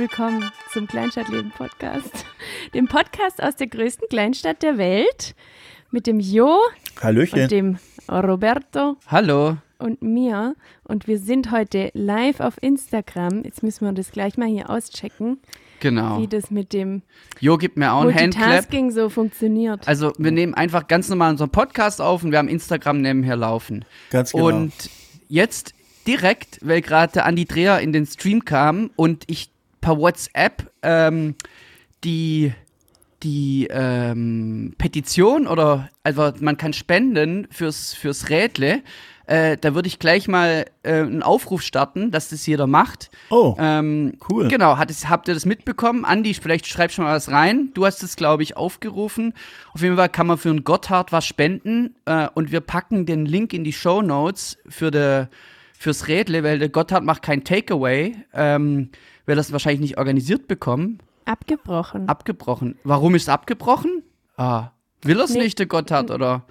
willkommen zum Kleinstadtleben Podcast. Dem Podcast aus der größten Kleinstadt der Welt mit dem Jo Hallöchen. und dem Roberto Hallo. und mir. Und wir sind heute live auf Instagram. Jetzt müssen wir das gleich mal hier auschecken, Genau. wie das mit dem Jo gibt mir auch ein Handclap. So funktioniert. Also wir nehmen einfach ganz normal unseren Podcast auf und wir haben Instagram nebenher laufen. Ganz genau. Und jetzt direkt, weil gerade Andi Dreher in den Stream kam und ich per WhatsApp ähm, die die ähm, Petition oder also man kann spenden fürs fürs Rädle. Äh, da würde ich gleich mal äh, einen Aufruf starten, dass das jeder macht. oh, Ähm, Cool. Genau, hat es, habt ihr das mitbekommen? Andi, vielleicht schreib schon mal was rein. Du hast es, glaube ich, aufgerufen. Auf jeden Fall kann man für einen Gotthard was spenden äh, und wir packen den Link in die Show Notes für de, fürs Rädle, weil der Gotthard macht kein Takeaway, ähm, weil das wahrscheinlich nicht organisiert bekommen. Abgebrochen. Abgebrochen. Warum ist abgebrochen? Ah, will er es Nee. nicht, der Gotthard, oder?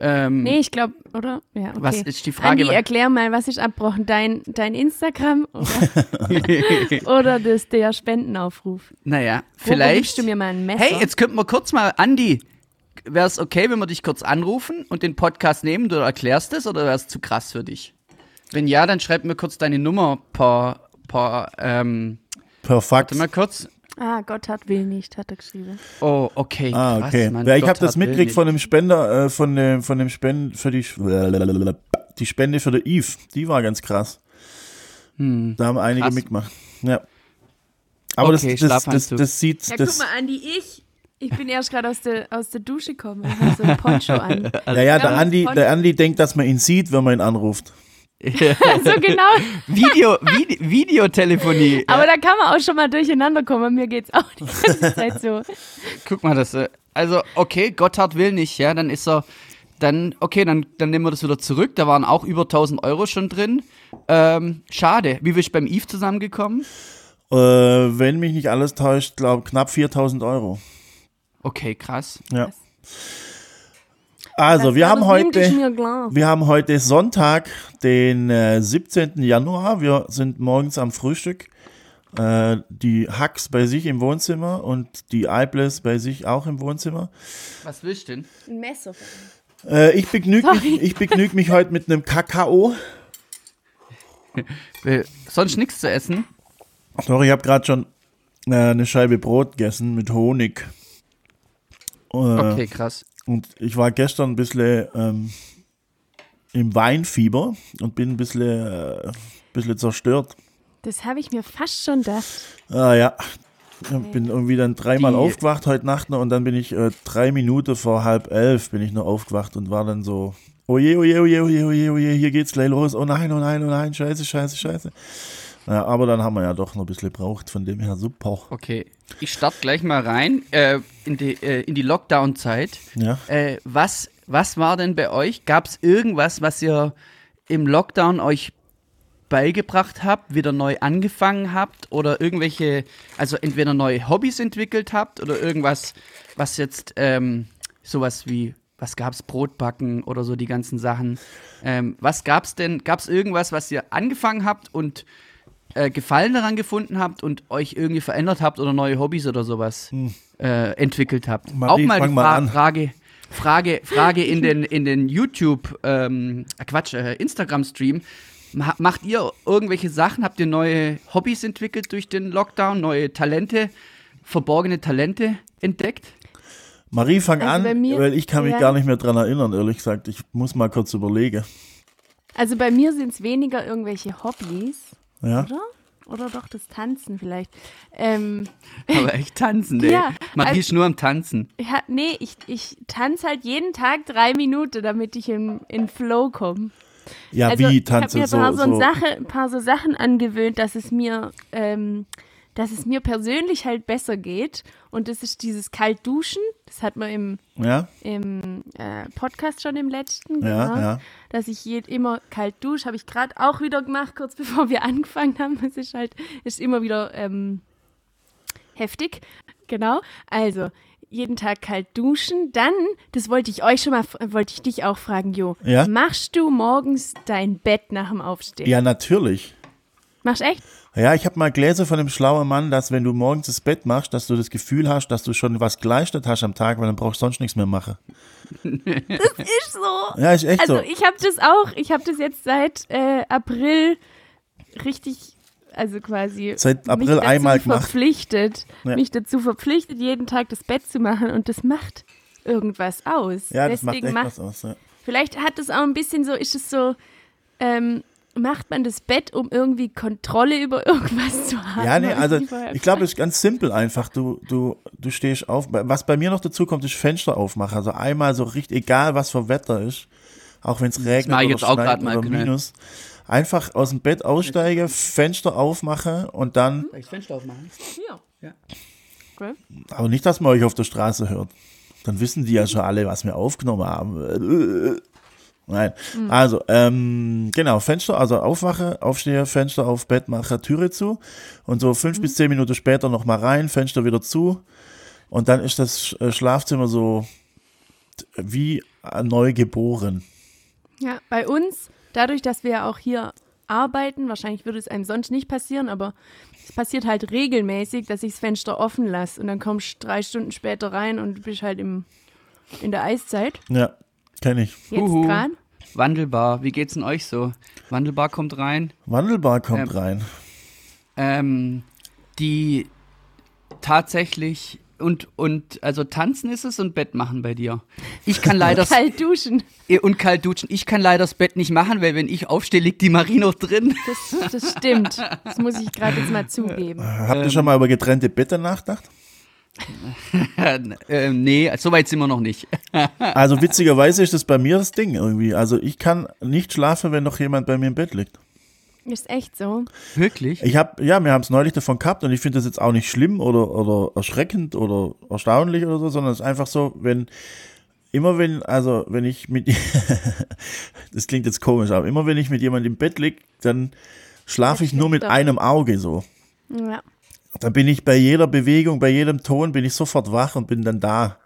Ähm, nee, ich glaube, oder? Ja, okay. Was ist die Frage? Andi, erklär mal, was ist abbrochen? Dein, dein Instagram oder, oder das, der Spendenaufruf? naja, Wo, wo vielleicht. gibst du mir mal ein Messer? Hey, jetzt könnten wir kurz mal, Andi, wäre es okay, wenn wir dich kurz anrufen und den Podcast nehmen? Du erklärst es oder wäre es zu krass für dich? Wenn ja, dann schreib mir kurz deine Nummer per, per ähm, perfekt. warte mal kurz. Ah, Gott hat will nicht, hat er geschrieben. Oh, okay. Ah, krass, okay. Mann, Ja, ich habe das mitgekriegt von dem Spender, äh, von dem, von dem Spenden für die, die Spende für der Eve. Die war ganz krass. Hm. Da haben einige Krass. mitgemacht. Ja. Aber Okay, das, das, das, Schlafanzug. das sieht, Ja, das, guck mal, Andi, ich. Ich bin erst gerade aus der, aus der Dusche gekommen und habe so ein Poncho an. ja, ja, der Andi, der Andi denkt, dass man ihn sieht, wenn man ihn anruft. so genau. Video, Vide Videotelefonie. Aber da kann man auch schon mal durcheinander kommen. Mir geht's auch die ganze Zeit so. Guck mal, das, äh, also, okay, Gotthard will nicht, ja, dann ist er, dann, okay, dann, dann nehmen wir das wieder zurück. Da waren auch über 1000 Euro schon drin. Ähm, schade. Wie bist du beim Eve zusammengekommen? Äh, wenn mich nicht alles täuscht, glaube knapp 4000 Euro. Okay, krass. Ja. Also, wir haben heute. Wir haben heute Sonntag, den äh, 17. Januar. Wir sind morgens am Frühstück. Äh, die Hacks bei sich im Wohnzimmer und die Eibles bei sich auch im Wohnzimmer. Was willst du denn? Ein Messer. Äh, ich begnüge Sorry. mich, ich begnüg mich heute mit einem Kakao. Will sonst nichts zu essen? Doch, ich habe gerade schon äh, eine Scheibe Brot gegessen mit Honig. Äh, Okay, krass. Und ich war gestern ein bisschen ähm, im Weinfieber und bin ein bisschen, äh, bisschen zerstört. Das habe ich mir fast schon gedacht. Ah ja. Ich bin irgendwie dann dreimal Die- aufgewacht heute Nacht noch und dann bin ich äh, drei Minuten vor halb elf bin ich noch aufgewacht und war dann so, oje, oje, oje, oje, oje, oje, hier geht's gleich los, oh nein, oh nein, oh nein, scheiße, scheiße, scheiße. Ja, aber dann haben wir ja doch noch ein bisschen gebraucht, von dem her super. Okay. Ich starte gleich mal rein äh, in die, äh, in die Lockdown-Zeit. Ja. Äh, was, was war denn bei euch? Gab es irgendwas, was ihr im Lockdown euch beigebracht habt, wieder neu angefangen habt oder irgendwelche, also entweder neue Hobbys entwickelt habt oder irgendwas, was jetzt ähm, sowas wie, was gab's, Brotbacken oder so die ganzen Sachen. Ähm, was gab's denn, gab's irgendwas, was ihr angefangen habt und äh, Gefallen daran gefunden habt und euch irgendwie verändert habt oder neue Hobbys oder sowas äh, entwickelt habt? Marie, Auch mal fang die mal Fra an. Frage, Frage, Frage in den, in den YouTube, ähm, äh, Quatsch, äh, Instagram-Stream. Ma macht ihr irgendwelche Sachen? Habt ihr neue Hobbys entwickelt durch den Lockdown? Neue Talente, verborgene Talente entdeckt? Marie, fang Also an, mir- weil ich kann mich ja. gar nicht mehr dran erinnern, ehrlich gesagt. Ich muss mal kurz überlegen. Also bei mir sind es weniger irgendwelche Hobbys, Ja? oder? Oder doch das Tanzen vielleicht. Ähm, Aber echt tanzen, ey. Ja, Marie also- ist nur am Tanzen. ja, nee, ich, ich tanze halt jeden Tag drei Minuten, damit ich in, in Flow komme. Ja, also wie ich habe tanzen mir ein so, paar so, so. Sache, ein paar so Sachen angewöhnt, dass es mir, ähm, dass es mir persönlich halt besser geht. Und das ist dieses Kaltduschen. Das hat man im, Ja, im äh, Podcast schon im letzten. ja, genau, ja. Dass ich jed, immer kalt dusche. Habe ich gerade auch wieder gemacht, kurz bevor wir angefangen haben. Es ist halt, ist immer wieder ähm, heftig. Genau. Also, jeden Tag kalt duschen. Dann, das wollte ich euch schon mal, wollte ich dich auch fragen, Jo. Ja? Machst du morgens dein Bett nach dem Aufstehen? Ja, natürlich. Machst echt? Ja, ich habe mal gelesen von einem schlauen Mann, dass wenn du morgens das Bett machst, dass du das Gefühl hast, dass du schon was geleistet hast am Tag, weil dann brauchst du sonst nichts mehr machen. Ist so. Ja, ist echt Also so. ich habe das auch, ich habe das jetzt seit äh, April richtig, also quasi Seit April einmal gemacht. verpflichtet, Ja. mich dazu verpflichtet, jeden Tag das Bett zu machen und das macht irgendwas aus. Ja, das macht Deswegen echt macht, was aus. Ja. vielleicht hat es auch ein bisschen so, ist es so, ähm, macht man das Bett, um irgendwie Kontrolle über irgendwas zu haben? Ja, nee, ich also ich glaube, es ist ganz simpel einfach. Du, du, du stehst auf. Was bei mir noch dazu kommt, ist Fenster aufmachen. Also einmal so richtig, egal was für Wetter ist, auch wenn es regnet oder jetzt auch schneit oder Knöll. Minus, einfach aus dem Bett aussteigen, Fenster aufmachen und dann, das Fenster aufmachen? Ja. Ja. Okay. aber nicht, dass man euch auf der Straße hört. Dann wissen die ja schon alle, was wir aufgenommen haben. Nein. Also, ähm, genau, Fenster, also aufwache, aufstehe, Fenster auf, Bett mache, Türe zu und so fünf bis zehn Minuten später nochmal rein, Fenster wieder zu und dann ist das äh, Schlafzimmer so wie äh, neu geboren. Ja, bei uns, dadurch, dass wir auch hier arbeiten, wahrscheinlich würde es einem sonst nicht passieren, aber es passiert halt regelmäßig, dass ich das Fenster offen lasse und dann kommst du drei Stunden später rein und bist halt im, in der Eiszeit. Ja, kenne ich. Jetzt Huhu. gerade. Wandelbar, wie geht's denn euch so? Wandelbar kommt rein. Wandelbar kommt Ähm, rein. Ähm, die tatsächlich und und also tanzen ist es und Bett machen bei dir. Ich kann leider Kalt duschen. und kalt duschen. Ich kann leider das Bett nicht machen, weil wenn ich aufstehe, liegt die Marie noch drin. Das, das stimmt. Das muss ich gerade jetzt mal zugeben. Habt ähm, ihr schon mal über getrennte Betten nachgedacht? ähm, nee, so weit sind wir noch nicht. Also witzigerweise ist das bei mir das Ding irgendwie. Also ich kann nicht schlafen, wenn noch jemand bei mir im Bett liegt. Ist echt so. Wirklich? Ich habe, ja, wir haben es neulich davon gehabt und ich finde das jetzt auch nicht schlimm oder, oder erschreckend oder erstaunlich oder so, sondern es ist einfach so, wenn, immer wenn, also wenn ich mit, das klingt jetzt komisch, aber immer wenn ich mit jemandem im Bett lieg, dann schlafe ich nur mit doch. einem Auge so. Ja. Dann bin ich bei jeder Bewegung, bei jedem Ton, bin ich sofort wach und bin dann da.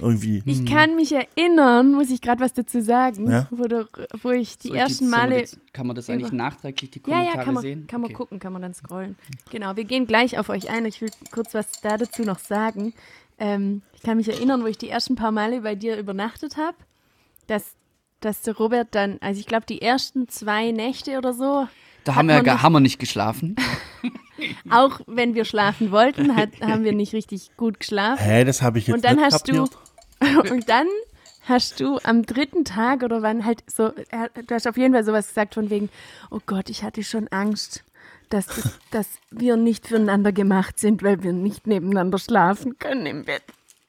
Irgendwie. Ich kann mich erinnern, muss ich gerade was dazu sagen, Ja. wo, du, wo ich die So, ersten Male kann man das eigentlich über- nachträglich die Ja, Kommentare ja, kann man, sehen? kann man Okay. gucken, kann man dann scrollen. Genau, wir gehen gleich auf euch ein. Ich will kurz was da dazu noch sagen. Ähm, ich kann mich erinnern, wo ich die ersten paar Male bei dir übernachtet habe, dass, dass der Robert dann, also ich glaube, die ersten zwei Nächte oder so, Da haben wir, nicht- haben wir nicht geschlafen. auch wenn wir schlafen wollten, hat, haben wir nicht richtig gut geschlafen. Hä, das habe ich jetzt Und dann nicht hast du, und dann hast du am dritten Tag oder wann halt so, er- du hast auf jeden Fall sowas gesagt von wegen, oh Gott, ich hatte schon Angst, dass, das, dass wir nicht füreinander gemacht sind, weil wir nicht nebeneinander schlafen können im Bett.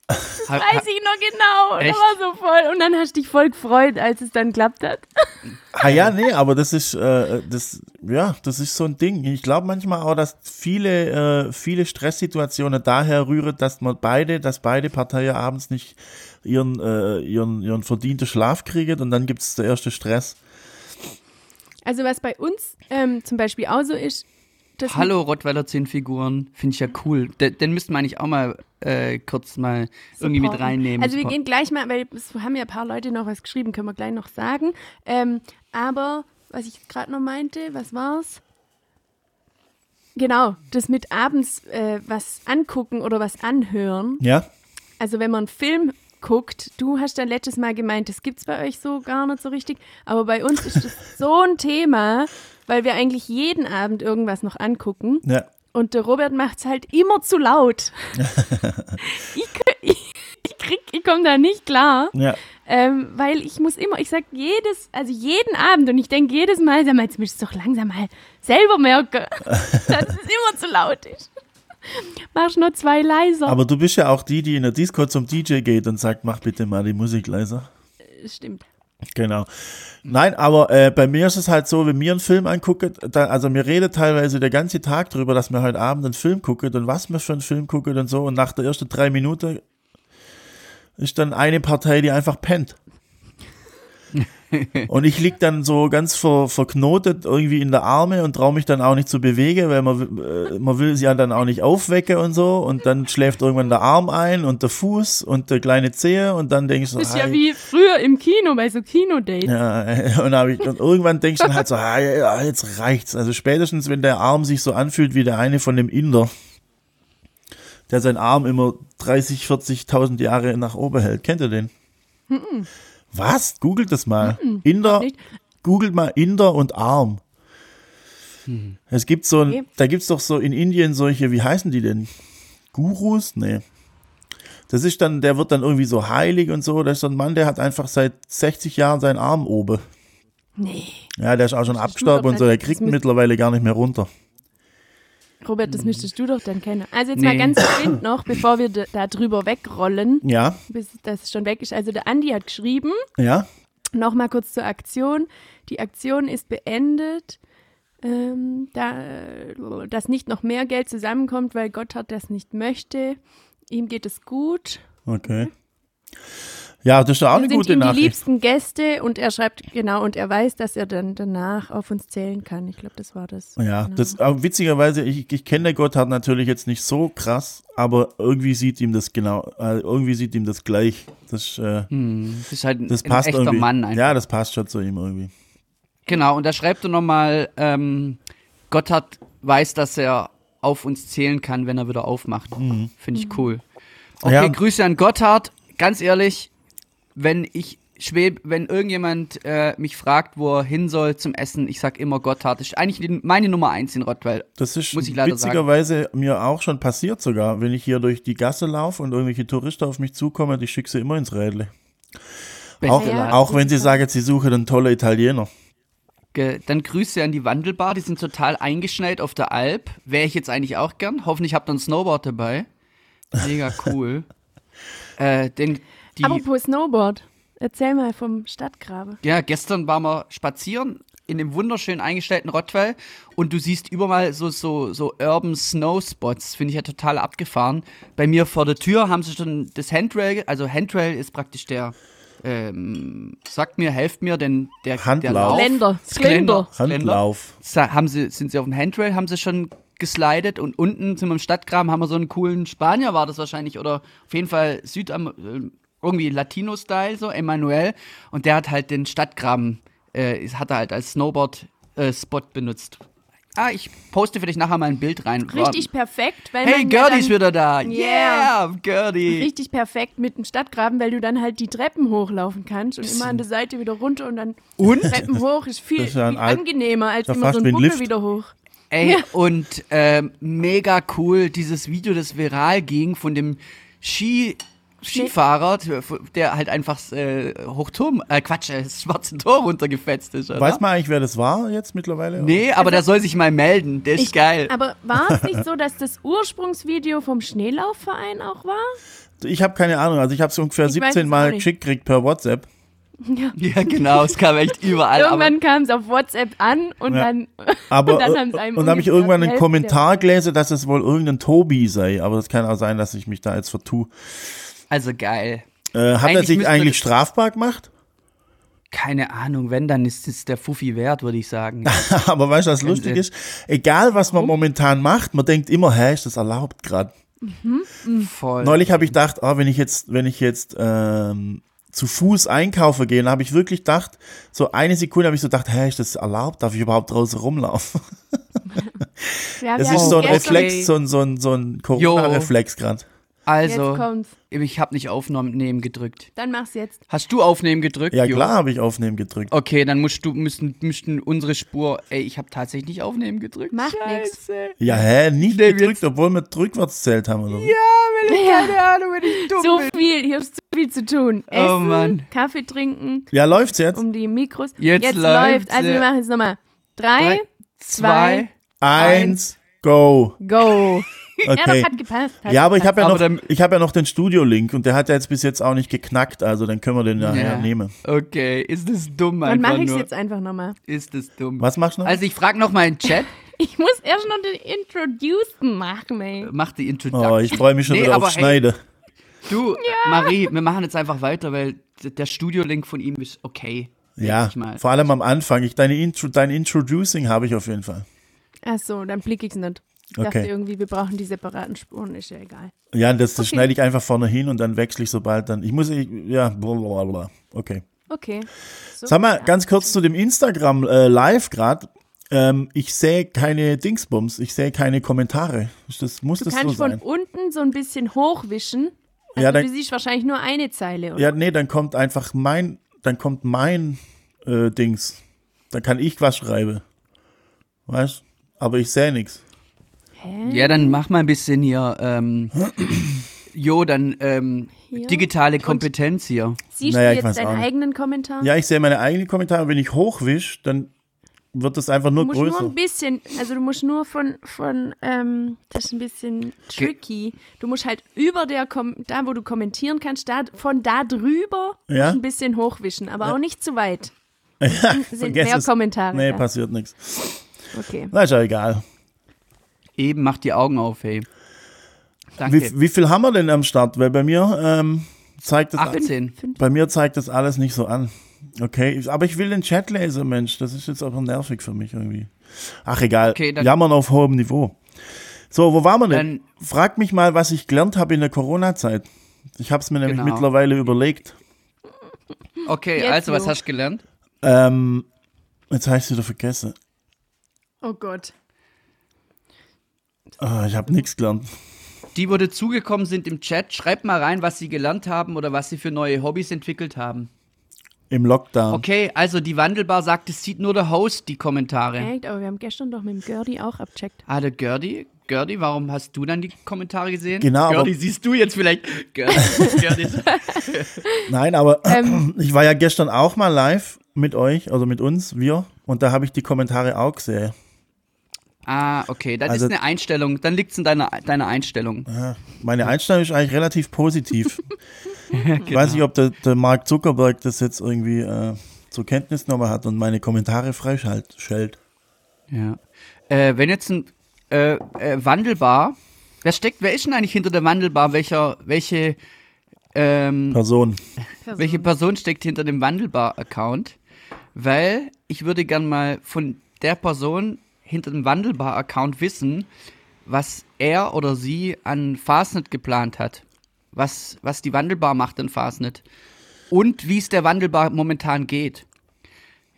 Ha- Weiß ich noch genau. Echt? Das war so voll. Und dann hast du dich voll gefreut, als es dann klappt hat. Ah ja, nee, aber das ist, äh, das, ja, das ist so ein Ding. Ich glaube manchmal auch, dass viele, äh, viele Stresssituationen daher rühren, dass man beide, dass beide Parteien abends nicht ihren, äh, ihren, ihren verdienten Schlaf kriegen und dann gibt es der erste Stress. Also was bei uns ähm, zum Beispiel auch so ist, dass Hallo Rottweiler 10 Figuren, finde ich ja cool. Den, den müssten wir eigentlich auch mal äh, kurz mal irgendwie mit supporten. reinnehmen. Also wir gehen gleich mal, weil es haben ja ein paar Leute noch was geschrieben, können wir gleich noch sagen. Ähm, aber was ich gerade noch meinte, was war's? Genau, das mit abends äh, was angucken oder was anhören. Ja? Also wenn man einen Film guckt, du hast dann letztes Mal gemeint, das gibt's bei euch so gar nicht so richtig, aber bei uns ist das so ein Thema, weil wir eigentlich jeden Abend irgendwas noch angucken. Ja. Und der Robert macht's halt immer zu laut. ich ich, ich krieg, ich komme da nicht klar, Ja. ähm, weil ich muss immer, ich sag jedes, also jeden Abend und ich denke jedes Mal, sag mal, jetzt müsstest du doch langsam mal selber merken, dass es immer zu laut ist. Machst nur zwei leiser. Aber du bist ja auch die, die in der Disco zum DJ geht und sagt, mach bitte mal die Musik leiser. Stimmt. Genau. Nein, aber äh, bei mir ist es halt so, wenn mir einen Film angucken, da, also mir redet teilweise der ganze Tag drüber, dass wir heute Abend einen Film gucken und was wir für einen Film gucken und so und nach der ersten drei Minuten ist dann eine Partei, die einfach pennt. Und ich lieg dann so ganz ver, verknotet irgendwie in der Arme und traue mich dann auch nicht zu bewegen, weil man, äh, man will sie ja dann auch nicht aufwecken und so. Und dann schläft irgendwann der Arm ein und der Fuß und der kleine Zehe und dann denkst du, Das ist ja wie früher im Kino, bei so Kinodates. Ja, und, ich, und irgendwann denkst du dann halt so, ah, ja, jetzt reicht's. Also spätestens, wenn der Arm sich so anfühlt wie der eine von dem Inder, der seinen Arm immer 30, 40.000 Jahre nach oben hält. Kennt ihr den? Was? Googelt das mal. Inder, nicht. googelt mal Inder und Arm. Es gibt so ein, Okay. da gibt's doch so in Indien solche, wie heißen die denn? Gurus? Nee. Das ist dann, der wird dann irgendwie so heilig und so. Das ist so ein Mann, der hat einfach seit 60 Jahren seinen Arm oben. Nee. Ja, der ist auch schon abgestorben und so, der kriegt ihn mittlerweile gar nicht mehr runter. Robert, das müsstest du doch dann kennen. Also jetzt mal Nee. ganz geschwind noch, bevor wir da drüber wegrollen, Ja, bis das schon weg ist. Also der Andi hat geschrieben, ja. Nochmal kurz zur Aktion. Die Aktion ist beendet, ähm, da, dass nicht noch mehr Geld zusammenkommt, weil Gotthard das nicht möchte. Ihm geht es gut. Okay. Ja, das ist doch auch Wir eine sind gute ihm die Nachricht. liebsten Gäste und er schreibt, genau, und er weiß, dass er dann danach auf uns zählen kann. Ich glaube, das war das. Ja, Genau. das aber witzigerweise, ich, ich kenne Gotthard natürlich jetzt nicht so krass, aber irgendwie sieht ihm das genau, äh, irgendwie sieht ihm das gleich. Das, äh, Hm, das ist halt ein, das ein passt echter irgendwie. Mann einfach. Ja, das passt schon zu ihm irgendwie. Genau, und da schreibt er nochmal, ähm, Gotthard weiß, dass er auf uns zählen kann, wenn er wieder aufmacht. Finde ich cool. Okay, Ja. Grüße an Gotthard. Ganz ehrlich, wenn ich schweb, wenn irgendjemand äh, mich fragt, wo er hin soll zum Essen, ich sag immer Gotthard. Das ist eigentlich meine Nummer eins in Rottweil. Das ist Muss ich leider witzigerweise mir auch schon passiert sogar, wenn ich hier durch die Gasse laufe und irgendwelche Touristen auf mich zukommen, ich schicke sie immer ins Rädle. Auch, Ja, auch wenn sie sagen, sie suchen einen tollen Italiener. Dann Grüße an die Wandelbar, die sind total eingeschneit auf der Alp. Wäre ich jetzt eigentlich auch gern. Hoffentlich habt ihr ein Snowboard dabei. Mega cool. äh, denn die, Apropos Snowboard. Erzähl mal vom Stadtgrabe. ja, gestern waren wir spazieren in dem wunderschön eingestellten Rottweil und du siehst überall so, so, so Urban Snow Spots. Finde ich ja total abgefahren. Bei mir vor der Tür haben sie schon das Handrail, also Handrail ist praktisch der, ähm, sagt mir, helft mir, denn der, der Handlauf. Lauf, Geländer. Geländer. Handlauf. Haben sie, sind sie auf dem Handrail, haben sie schon geslidet und unten sind wir im Stadtgraben, haben wir so einen coolen Spanier, war das wahrscheinlich, oder auf jeden Fall Südam äh, irgendwie Latino-Style, so, Emanuel. Und der hat halt den Stadtgraben, äh, hat er halt als Snowboard-Spot benutzt. Ah, ich poste vielleicht nachher mal ein Bild rein. Richtig perfekt, weil Hey, ja Gertie ist wieder da. Yeah. Yeah, Gertie. richtig perfekt mit dem Stadtgraben, weil du dann halt die Treppen hochlaufen kannst und immer an der Seite wieder runter und dann Und? Treppen hoch ist viel, ist ja ein viel angenehmer als ja immer so ein Buckel wieder hoch. Ey, und ähm, mega cool, dieses Video, das viral ging von dem Ski. Skifahrer, der halt einfach äh, Hochturm, äh, Quatsch, äh, das schwarze Tor runtergefetzt ist, oder? Weiß man eigentlich, wer das war jetzt mittlerweile? Nee, aber der soll sich mal melden, der ist geil. Aber war es nicht so, dass das Ursprungsvideo vom Schneelaufverein auch war? Ich habe keine Ahnung. Also ich habe es ungefähr Ich weiß 17 es Mal geschickt gekriegt per WhatsApp. Ja, genau, es kam echt überall. Irgendwann kam es auf WhatsApp an und Ja. dann, Aber und dann haben sie einem und dann habe ich irgendwann einen Kommentar gelesen, dass es wohl irgendein Tobi sei. Aber das kann auch sein, dass ich mich da jetzt vertue. Also geil. Äh, hat er sich eigentlich strafbar gemacht? Keine Ahnung, wenn, dann ist es der Fuffi wert, würde ich sagen. Aber weißt du, was lustig Sinn. ist? Egal, was man momentan macht, man denkt immer, hä, ist das erlaubt gerade? Voll. Neulich habe ich gedacht, ah, wenn ich jetzt, wenn ich jetzt ähm, zu Fuß einkaufen gehe, dann habe ich wirklich gedacht, so eine Sekunde habe ich so gedacht, hä, ist das erlaubt? Darf ich überhaupt draußen rumlaufen? Ja, Das ist so ein gestern- Reflex, so ein, so ein, so ein Corona-Reflex gerade. Also, Jetzt ich habe nicht Aufnehmen gedrückt. Dann mach's jetzt. Hast du Aufnehmen gedrückt? Ja, Jo. klar habe ich Aufnehmen gedrückt. Okay, dann musst du, müssen, müssten unsere Spur, ey, ich habe tatsächlich nicht Aufnehmen gedrückt. Macht nix. Scheiße. Ja, hä, nicht Nee, gedrückt, jetzt- obwohl wir rückwärts zählt haben oder so. Ja, wenn ich keine Ahnung, wenn ich dumm So bin. viel, hier ist zu viel zu tun. Essen, Oh Mann. Kaffee trinken, Ja, läuft's jetzt? um die Mikros. Jetzt läuft. läuft's, Also ja. wir machen jetzt nochmal. Drei, Drei, zwei, Eins, go. go. Ja, Okay. das hat gepasst. Hat Ja, aber ich habe ja, noch, ich hab ja noch den Studio-Link und der hat ja jetzt bis jetzt auch nicht geknackt, also dann können wir den nachher Ja. nehmen. Okay, ist das dumm Dann einfach mache ich es jetzt einfach nochmal. Ist das dumm. Was machst du noch? Also ich frage noch mal im Chat, Ich muss erst noch den Introducen machen, ey. mach die Introduction. oh, ich freue mich schon Nee, wieder aber auf hey, Schneide. Du, Marie, wir machen jetzt einfach weiter, weil der Studio-Link von ihm ist okay. Ja, ich mal. vor allem am Anfang. Ich, deine Intro, dein Introducing habe ich auf jeden Fall. Ach so, dann blick ich's nicht. Ich Okay. dachte irgendwie, wir brauchen die separaten Spuren, ist ja egal. Ja, das, das Okay. schneide ich einfach vorne hin und dann wechsle ich sobald dann. Ich muss, ich, ja, blablabla. okay. Okay. So, Sag mal, ja. ganz kurz zu dem Instagram äh, Live gerade. Ähm, ich sehe keine Dingsbums, ich sehe keine Kommentare. Das, muss Du das so kannst von sein? unten so ein bisschen hochwischen. Also Ja, dann- du siehst wahrscheinlich nur eine Zeile. Oder? Ja, nee, dann kommt einfach mein, dann kommt mein äh, Dings. Dann kann ich was schreiben. Weißt? Aber ich sehe nichts. Hä? Ja, dann mach mal ein bisschen hier, ähm, jo, dann ähm, Hier. digitale Kompetenz hier. Siehst Naja, du jetzt deinen eigenen Kommentar? Ja, ich sehe meine eigenen Kommentare. Wenn ich hochwisch, dann wird das einfach nur Du musst nur größer. ein bisschen, also du musst nur von, von ähm, das ist ein bisschen tricky. Du musst halt über der, Kom da wo du kommentieren kannst, da, von da drüber Ja? ein bisschen hochwischen, aber auch nicht zu weit. ja, Sind mehr es. Kommentare. Nee, da. passiert nichts. Okay. Na, ist ja egal. Eben, mach die Augen auf, hey. Danke. Wie, wie viel haben wir denn am Start? Weil bei mir ähm, zeigt das 18. Fünf, bei mir zeigt das alles nicht so an. Okay, aber ich will den Chat lesen, Mensch. Das ist jetzt aber nervig für mich irgendwie. Ach egal. Okay, dann- Jammern auf hohem Niveau. So, wo waren wir denn? Dann- Frag mich mal, was ich gelernt habe in der Corona-Zeit. Ich habe es mir nämlich Genau. mittlerweile überlegt. Okay, Jetzt also was hast du gelernt? Ähm, jetzt habe ich es wieder vergessen. Oh Gott. Ah, ich habe nichts gelernt. Die, wo dazugekommen sind im Chat, schreibt mal rein, was sie gelernt haben oder was sie für neue Hobbys entwickelt haben. Im Lockdown. Okay, also die Wandelbar sagt, es sieht nur der Host die Kommentare. Echt, aber wir haben gestern doch mit dem Gerdi auch abcheckt. Ah, der Gerdi? Gerdi, warum hast du dann die Kommentare gesehen? Genau, aber- Gerdi, siehst du jetzt vielleicht? Gerdi, Gerdi. Nein, aber Ähm. ich war ja gestern auch mal live mit euch, also mit uns, wir. Und da habe ich die Kommentare auch gesehen. Ah, okay, das Also- ist eine Einstellung. Dann liegt es in deiner, deiner Einstellung. Meine Einstellung ist eigentlich relativ positiv. Ich Genau. weiß nicht, ob der, der Mark Zuckerberg das jetzt irgendwie äh, zur Kenntnis genommen hat und meine Kommentare freischaltet. Ja. Äh, wenn jetzt ein äh, äh, Wandelbar, wer steckt, wer ist denn eigentlich hinter der Wandelbar? Welcher, welche, ähm, Person. welche Person steckt hinter dem Wandelbar-Account? Weil ich würde gern mal von der Person hinter dem Wandelbar-Account wissen, was er oder sie an Fastnet geplant hat. Was, was die Wandelbar macht in Fastnet. Und wie es der Wandelbar momentan geht.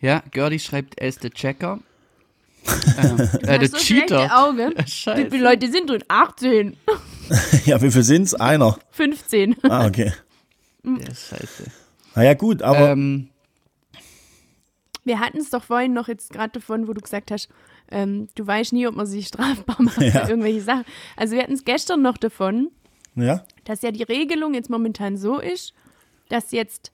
Ja, Gerdi schreibt, er ist der Checker. ähm, äh, der schlechte Cheater. Augen. Wie Scheiße. viele Leute sind drin? 18, ja, wie viel sind's? Einer. 15. Ah, okay. Der ist scheiße. Naja, gut, aber Ähm, Wir hatten es doch vorhin noch jetzt gerade davon, wo du gesagt hast, ähm, du weißt nie, ob man sich strafbar macht Ja. für irgendwelche Sachen. Also wir hatten es gestern noch davon, ja, dass ja die Regelung jetzt momentan so ist, dass jetzt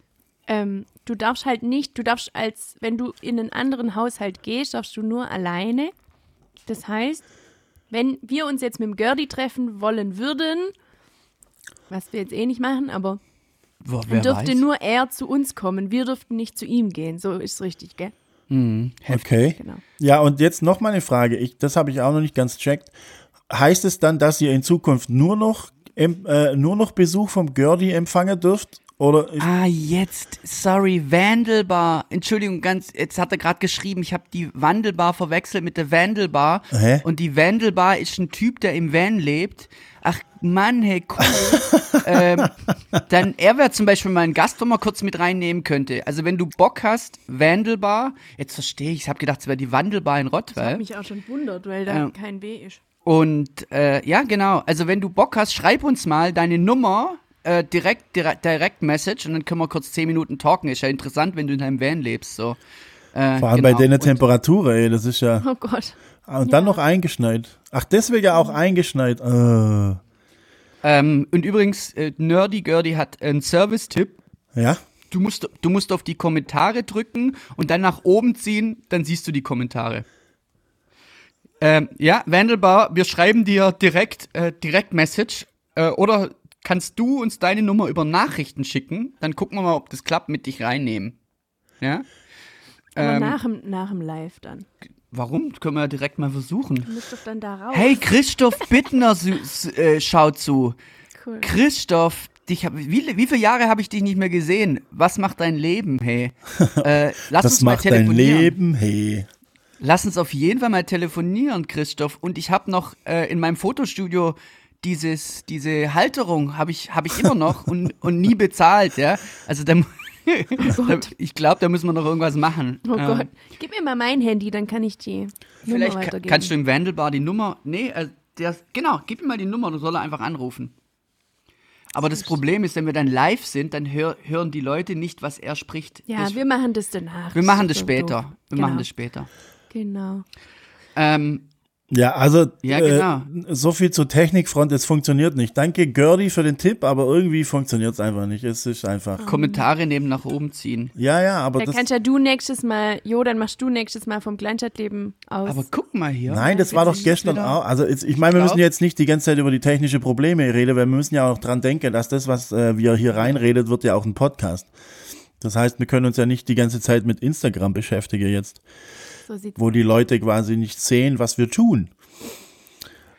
ähm, du darfst halt nicht, du darfst als, wenn du in einen anderen Haushalt gehst, darfst du nur alleine. Das heißt, wenn wir uns jetzt mit dem Gerdi treffen wollen würden, was wir jetzt eh nicht machen, aber wer dürfte weiß? nur er zu uns kommen. Wir dürften nicht zu ihm gehen. So ist richtig, gell? Mhm. okay. Genau. Ja, und jetzt noch mal eine Frage. Ich, das habe ich auch noch nicht ganz checkt. Heißt es dann, dass ihr in Zukunft nur noch, äh, nur noch Besuch vom Gerdi empfangen dürft? Oder Ah, jetzt, sorry, Wandelbar. Entschuldigung, ganz, jetzt hat er gerade geschrieben, ich habe die Wandelbar verwechselt mit der Wandelbar. Hä? Und die Wandelbar ist ein Typ, der im Van lebt. Ach Mann, hey, cool. ähm, dann, er wäre zum Beispiel mal ein Gast, wo man kurz mit reinnehmen könnte. Also wenn du Bock hast, Wandelbar, jetzt verstehe ich, ich habe gedacht, es wäre die Wandelbar in Das hat Rottweil. mich auch schon wundert, weil da Ja. kein B ist. Und äh, ja, genau. Also wenn du Bock hast, schreib uns mal deine Nummer äh, direkt, direkt, direkt Message und dann können wir kurz 10 Minuten talken. Ist ja interessant, wenn du in deinem Van lebst. So. Äh, vor allem genau. bei den Und, Temperaturen, ey, das ist ja. Oh Gott. Und dann noch eingeschneit. Ach, deswegen auch eingeschneit. Äh, ähm, und übrigens, äh, Nerdy Gerdy hat einen Service-Tipp. ja? Du musst, du musst auf die Kommentare drücken und dann nach oben ziehen, dann siehst du die Kommentare. Ähm, ja, Wandelbar, wir schreiben dir direkt, äh, direkt Message äh, oder kannst du uns deine Nummer über Nachrichten schicken? Dann gucken wir mal, ob das klappt, mit dich reinnehmen. Ja? Aber Ähm, nach, dem, nach dem Live dann. Warum? Können wir ja direkt mal versuchen. Du musst doch dann da raus. Hey, Christoph Bittner äh, schaut zu. cool. Christoph, dich, hab- wie, wie viele Jahre habe ich dich nicht mehr gesehen? Was macht dein Leben, hey? Äh, lass Das uns mal macht dein telefonieren. Leben, hey. Lass uns auf jeden Fall mal telefonieren, Christoph. Und ich habe noch äh, in meinem Fotostudio dieses, diese Halterung habe ich, hab ich immer noch und, und nie bezahlt, ja. Also da, da, ich glaube, da müssen wir noch irgendwas machen. Oh Ähm, Gott. Gib mir mal mein Handy, dann kann ich die Nummer Vielleicht ka- weitergeben. kannst du im Wandelbar die Nummer. Nee, äh, der, genau, gib ihm mal die Nummer, dann soll er einfach anrufen. Aber das Problem ist, wenn wir dann live sind, dann hör, hören die Leute nicht, was er spricht. ja, das, wir machen das danach. wir machen das so später. doof. Wir genau. machen das später. Genau. Ähm, Ja, also Ja, genau. äh, so viel zur Technikfront, es funktioniert nicht. Danke Gördi für den Tipp, aber irgendwie funktioniert es einfach nicht. Es ist einfach. Kommentare neben nach oben ziehen. Ja, ja, aber Da das. kannst ja du nächstes Mal, Jo, dann machst du nächstes Mal vom Kleinstadtleben aus. Aber guck mal hier. Nein, das war doch gestern wieder- auch. Also jetzt, ich meine, wir glaub- müssen jetzt nicht die ganze Zeit über die technische Probleme reden, weil wir müssen ja auch dran denken, dass das, was äh, wir hier reinredet, wird ja auch ein Podcast. Das heißt, wir können uns ja nicht die ganze Zeit mit Instagram beschäftigen jetzt, so wo die Leute quasi nicht sehen, was wir tun.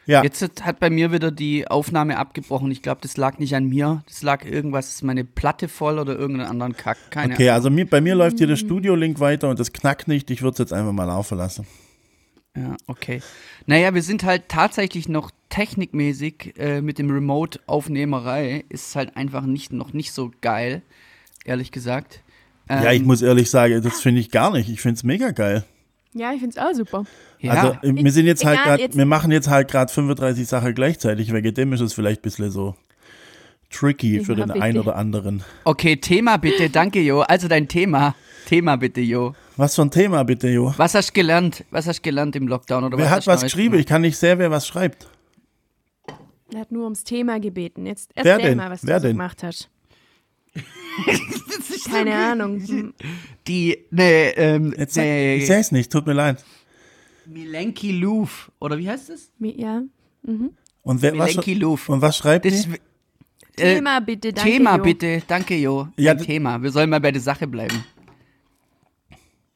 Ja, Jetzt hat bei mir wieder die Aufnahme abgebrochen. Ich glaube, das lag nicht an mir. Das lag irgendwas, ist meine Platte voll oder irgendeinen anderen Kack. Keine okay, also mir, bei mir läuft hier der Studio-Link weiter und das knackt nicht. Ich würde es jetzt einfach mal laufen lassen. Ja, okay. Naja, wir sind halt tatsächlich noch technikmäßig äh, mit dem Remote-Aufnehmerei ist halt einfach nicht, noch nicht so geil, ehrlich gesagt. ja, ich Ähm, muss ehrlich sagen, das finde ich gar nicht. Ich finde es mega geil. Ja, ich find's auch super. ja, Also äh, wir sind jetzt halt gerade, wir machen jetzt halt gerade 35 Sachen gleichzeitig. Wegen dem ist es vielleicht ein bisschen so tricky für Ja, den bitte. einen oder anderen. okay, Thema bitte, danke Jo. Also dein Thema, Thema bitte Jo. Was für ein Thema bitte, Jo? Was hast du gelernt? Was hast du gelernt im Lockdown oder Wer was hat was geschrieben? gemacht? Ich kann nicht sehen, wer was schreibt. Er hat nur ums Thema gebeten. Jetzt Wer erzähl denn? mal, was Wer du so denn? gemacht hast. Keine Ahnung. Die, nee, ähm, Jetzt nee, Ich sehe es nicht, tut mir leid. Milenki Louvre, oder wie heißt das? mi- Ja. Und, wer, was, Milenki Louvre. und was schreibt Das, die? äh, Thema bitte, danke. Thema Jo. bitte, danke Jo. Ja, Thema, wir sollen mal bei der Sache bleiben.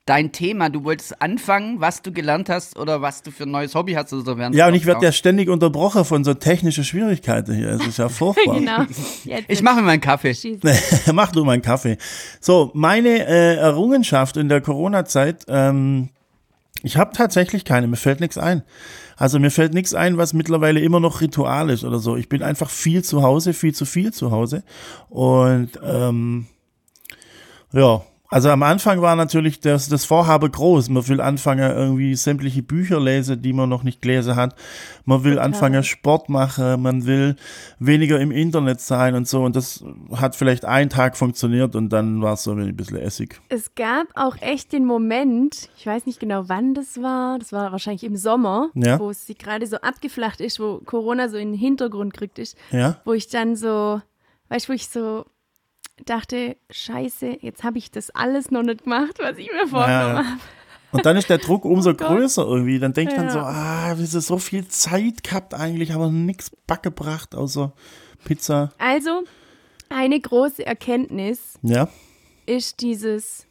Dein Thema, du wolltest anfangen, was du gelernt hast oder was du für ein neues Hobby hast oder so während Ja, und ich werde ja ständig unterbrochen von so technischen Schwierigkeiten hier. Es ist ja furchtbar. Genau. Jetzt Ich mache mir mal einen Kaffee. schieß. Mach du mal einen Kaffee. So, meine äh, Errungenschaft in der Corona-Zeit, ähm, ich habe tatsächlich keine, mir fällt nichts ein. Also mir fällt nichts ein, was mittlerweile immer noch Ritual ist oder so. Ich bin einfach viel zu Hause, viel zu viel zu Hause. Und ähm, ja, also am Anfang war natürlich das, das Vorhabe groß. Man will anfangen, irgendwie sämtliche Bücher lesen, die man noch nicht gelesen hat. Man will anfangen, Sport machen. Man will weniger im Internet sein und so. Und das hat vielleicht einen Tag funktioniert und dann war es so ein bisschen Essig. Es gab auch echt den Moment, ich weiß nicht genau, wann das war, das war wahrscheinlich im Sommer, Ja. wo es sie gerade so abgeflacht ist, wo Corona so in den Hintergrund gerückt ist, Ja? wo ich dann so, weißt du, wo ich so dachte, scheiße, jetzt habe ich das alles noch nicht gemacht, was ich mir vorgenommen ja. habe. Und dann ist der Druck umso Oh größer irgendwie. Dann denkt man Ja. so, ah, wir sind so viel Zeit gehabt eigentlich, aber nichts backebracht außer Pizza. Also, eine große Erkenntnis Ja? ist dieses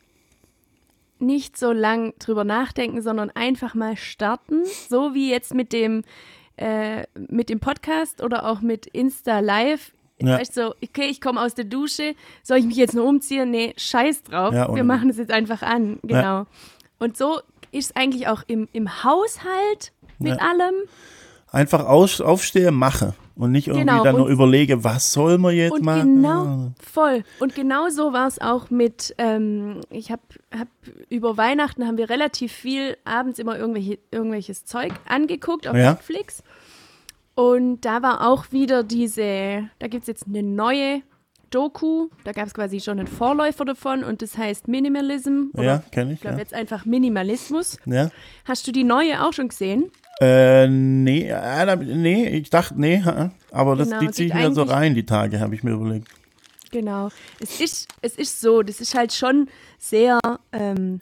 nicht so lang drüber nachdenken, sondern einfach mal starten, so wie jetzt mit dem äh, mit dem Podcast oder auch mit Insta Live. Ja. Weißt du, so, okay, ich komme aus der Dusche, soll ich mich jetzt nur umziehen? Nee, scheiß drauf. Ja, Wir machen es jetzt einfach an. Genau. Und so ist es eigentlich auch im, im Haushalt mit Ja. allem. Einfach aus, aufstehen, mache. Und nicht irgendwie Genau, dann nur und- überlege, was soll man jetzt Und machen? genau, voll. Und genau so war es auch mit, ähm, ich habe hab, über Weihnachten haben wir relativ viel abends immer irgendwelche, irgendwelches Zeug angeguckt auf Ja. Und da war auch wieder diese, da gibt es jetzt eine neue Doku, da gab es quasi schon einen Vorläufer davon und das heißt Minimalism. Ja, kenne ich ich. glaube Ja. jetzt einfach Minimalismus. ja. Hast du die neue auch schon gesehen? Äh, nee, äh, nee, ich dachte, nee, aber das, Genau, die ziehe ich mir so rein, die Tage, habe ich mir überlegt. Genau. Es ist, es ist so, das ist halt schon sehr ähm,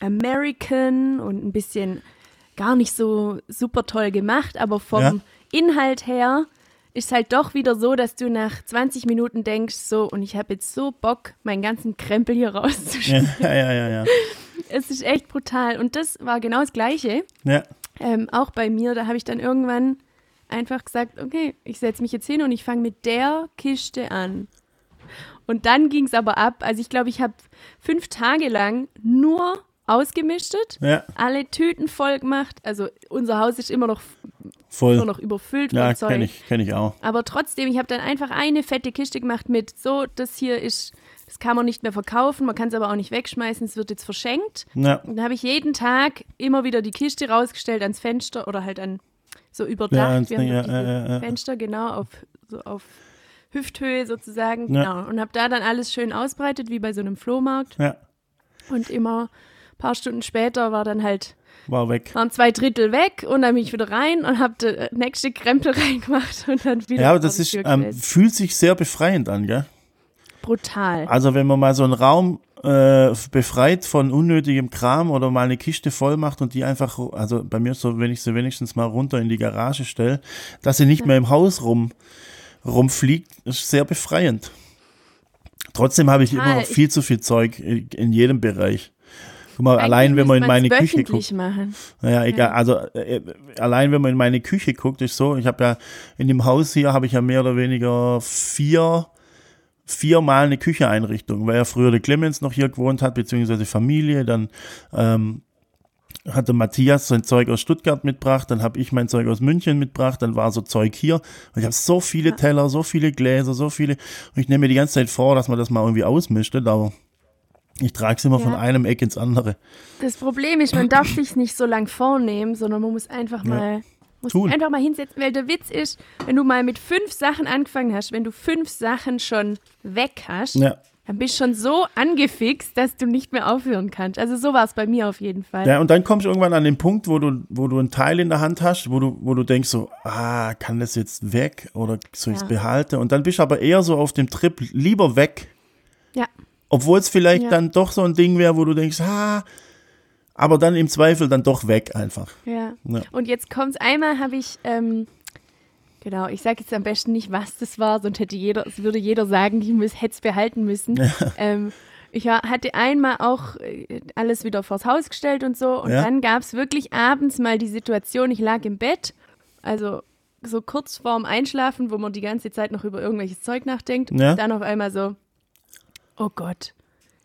American und ein bisschen gar nicht so super toll gemacht, aber vom Ja. Inhalt her ist halt doch wieder so, dass du nach 20 Minuten denkst, so, und ich habe jetzt so Bock, meinen ganzen Krempel hier Ja, rauszuschneiden. ja, ja, ja. ja. Es ist echt brutal. Und das war genau das Gleiche. ja. Ähm, auch bei mir, da habe ich dann irgendwann einfach gesagt, okay, ich setze mich jetzt hin und ich fange mit der Kiste an. Und dann ging es aber ab. Also ich glaube, ich habe fünf Tage lang nur ausgemischtet, Ja, alle Tüten voll gemacht. Also unser Haus ist immer noch, voll. immer noch überfüllt ja, mit Zeug. kenne ich, kenn ich auch. Aber trotzdem, ich habe dann einfach eine fette Kiste gemacht mit, so, das hier ist, das kann man nicht mehr verkaufen, man kann es aber auch nicht wegschmeißen, es wird jetzt verschenkt. Ja, Und dann habe ich jeden Tag immer wieder die Kiste rausgestellt ans Fenster oder halt an so überdacht. Ja, Wir haben ja, diese ja. Fenster, genau, auf, so auf Hüfthöhe sozusagen. Ja. Genau. Und habe da dann alles schön ausbreitet, wie bei so einem Flohmarkt. ja, Und immer ein paar Stunden später war dann halt, war weg. waren zwei Drittel weg und dann bin ich wieder rein und habe den nächste Krempel reingemacht und dann wieder. Ja, aber das die ist, ähm, fühlt sich sehr befreiend an, gell? brutal. Also wenn man mal so einen Raum äh, befreit von unnötigem Kram oder mal eine Kiste voll macht und die einfach, also bei mir so, wenn ich sie wenigstens mal runter in die Garage stelle, dass sie nicht mehr im Haus rum rumfliegt, ist sehr befreiend. Trotzdem habe ich Total. immer noch viel zu viel Zeug in jedem Bereich. Guck mal, Eigentlich allein wenn man in meine Küche guckt. machen. Naja, egal. Also äh, allein wenn man in meine Küche guckt, ist so, ich habe ja in dem Haus hier habe ich ja mehr oder weniger vier viermal eine Kücheeinrichtung, weil ja früher der Clemens noch hier gewohnt hat, beziehungsweise Familie, dann ähm, hatte Matthias sein Zeug aus Stuttgart mitgebracht, dann habe ich mein Zeug aus München mitgebracht, dann war so Zeug hier. Und ich habe so viele Teller, so viele Gläser, so viele. Und ich nehme mir die ganze Zeit vor, dass man das mal irgendwie ausmischt, aber ich trage es immer Ja. von einem Eck ins andere. Das Problem ist, man darf sich nicht so lang vornehmen, sondern man muss einfach mal, muss Tun. sich einfach mal hinsetzen, weil der Witz ist, wenn du mal mit fünf Sachen angefangen hast, wenn du fünf Sachen schon weg hast, Ja. dann bist du schon so angefixt, dass du nicht mehr aufhören kannst. Also so war es bei mir auf jeden Fall. Ja, und dann kommst du irgendwann an den Punkt, wo du, wo du ein Teil in der Hand hast, wo du, wo du denkst so, ah, kann das jetzt weg oder soll ich es Ja. behalten? Und dann bist du aber eher so auf dem Trip, lieber weg. Ja. Obwohl es vielleicht Ja. dann doch so ein Ding wäre, wo du denkst, ah, aber dann im Zweifel dann doch weg einfach. Ja. Ja. Und jetzt kommt's. Einmal habe ich, ähm, genau, ich sage jetzt am besten nicht, was das war, sonst hätte jeder, es würde jeder sagen, ich hätte es behalten müssen. Ähm, ich war- hatte einmal auch äh, alles wieder vors Haus gestellt und so. Und Ja. dann gab's wirklich abends mal die Situation, ich lag im Bett, also so kurz vorm Einschlafen, wo man die ganze Zeit noch über irgendwelches Zeug nachdenkt. Ja. Und dann auf einmal so, oh Gott,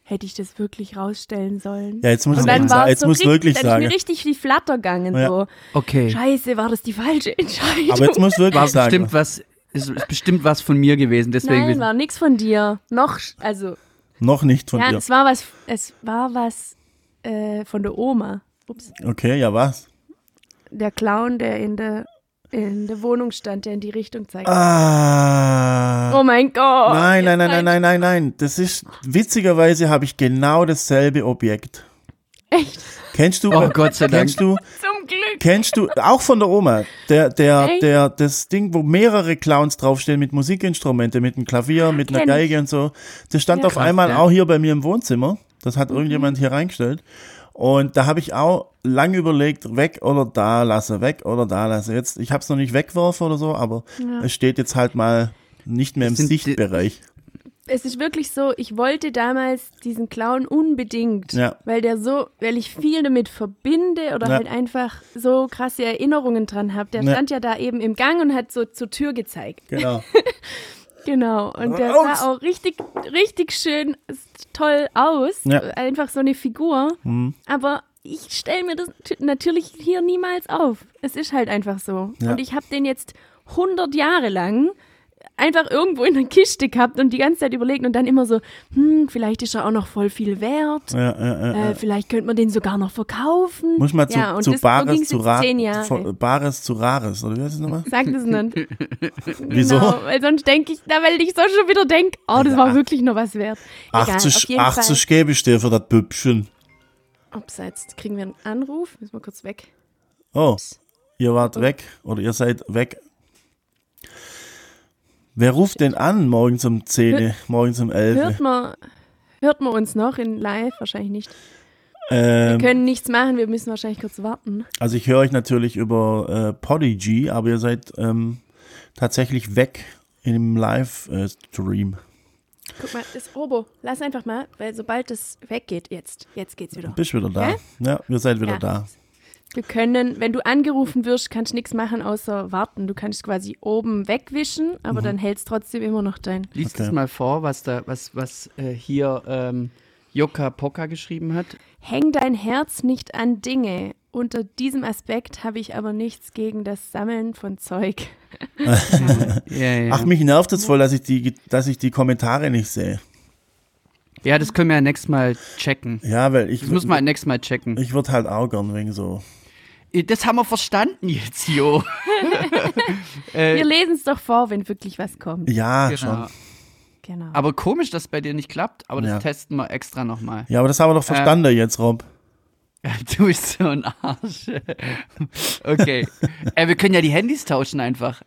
hätte ich das wirklich rausstellen sollen? Ja, jetzt muss Und ich dann war sagen, es jetzt so muss richtig, wirklich dann sagen. ist mir richtig die Flatter gegangen. Ja. So, Okay. scheiße, war das die falsche Entscheidung? Aber jetzt muss wirklich War sagen. bestimmt was, ist, ist bestimmt was von mir gewesen, deswegen. Nein, war nix von dir. Noch, also, Noch nicht von ja, dir. es war was, es war was äh, von der Oma. Ups. Okay, ja was? Der Clown, der in der, in der Wohnung stand, der in die Richtung zeigt. Ah. Oh mein Gott. Nein, nein, nein, nein, nein, nein, nein. Das ist, witzigerweise habe ich genau dasselbe Objekt. Echt, Kennst du? Oh Gott sei Dank. Kennst du? zum Glück. Kennst du? Auch von der Oma. Der, der, Echt? der, das Ding, wo mehrere Clowns draufstehen mit Musikinstrumente, mit einem Klavier, mit einer Kenn ich. Geige und so. Das stand Ja. auf Krass, einmal ja. auch hier bei mir im Wohnzimmer. Das hat Mhm. irgendjemand hier reingestellt. Und da habe ich auch lang überlegt, weg oder da lasse, weg oder da lasse. Jetzt, ich habe es noch nicht weggeworfen oder so, aber es steht jetzt halt mal nicht mehr im Sichtbereich. Es ist wirklich so, ich wollte damals diesen Clown unbedingt, Ja. weil der so, weil ich viel damit verbinde oder Ja. halt einfach so krasse Erinnerungen dran habe. Der Ja. stand ja da eben im Gang und hat so zur Tür gezeigt. Genau. Genau. Und der sah auch richtig, richtig schön toll aus. Ja. Einfach so eine Figur. Mhm. Aber ich stelle mir das natürlich hier niemals auf. Es ist halt einfach so. Ja. Und ich habe den jetzt 100 Jahre lang einfach irgendwo in der Kiste gehabt und die ganze Zeit überlegt und dann immer so, hm, vielleicht ist er auch noch voll viel wert. Ja, ja, ja, ja. Äh, vielleicht könnte man den sogar noch verkaufen. Muss mal zu, ja, und zu das, Bares zu jetzt Ra zehn Jahre. von- Bares zu Rares, oder wie heißt es nochmal? Sag das nicht. Wieso? Genau, weil sonst denke ich, da weil ich so schon wieder denke, oh, das war wirklich noch was wert. Egal, auf 80, jeden 80 gebe ich dir für das Bübchen. Fall. Abseits kriegen wir einen Anruf. Müssen wir kurz weg. Oh, ihr wart weg oder ihr seid weg. Wer ruft denn an morgens um 10, morgens um 11? Hört man, hört man uns noch in live? Wahrscheinlich nicht. Wir Ähm, können nichts machen, wir müssen wahrscheinlich kurz warten. also ich höre euch natürlich über äh, Podigy, aber ihr seid ähm, tatsächlich weg im Live-Stream. Guck mal, das Robo, lass einfach mal, weil sobald das weggeht, jetzt, jetzt geht's wieder. Bist wieder da. Ja? Ja, ihr seid wieder Ja. da. Wir können, wenn du angerufen wirst, kannst du nichts machen außer warten. Du kannst quasi oben wegwischen, aber dann hältst trotzdem immer noch dein. Lies Okay. das mal vor, was da, was, was äh, hier ähm, Jokka Poka geschrieben hat. Häng dein Herz nicht an Dinge. Unter diesem Aspekt habe ich aber nichts gegen das Sammeln von Zeug. Ja, ja. Ach, mich nervt es voll, dass ich die, dass ich die Kommentare nicht sehe. ja, das können wir ja nächstes Mal checken. Ja, weil ich, Das muss man nächstes Mal checken. ich würde halt auch gern wegen so. Äh, Das haben wir verstanden jetzt, Jo. Äh, Wir lesen es doch vor, wenn wirklich was kommt. Ja, genau. schon. Genau. Aber komisch, dass es bei dir nicht klappt, aber das Ja. testen wir extra nochmal. Ja, aber das haben wir doch verstanden jetzt, Rob. Du bist so ein Arsch. Okay. äh, wir können ja die Handys tauschen einfach.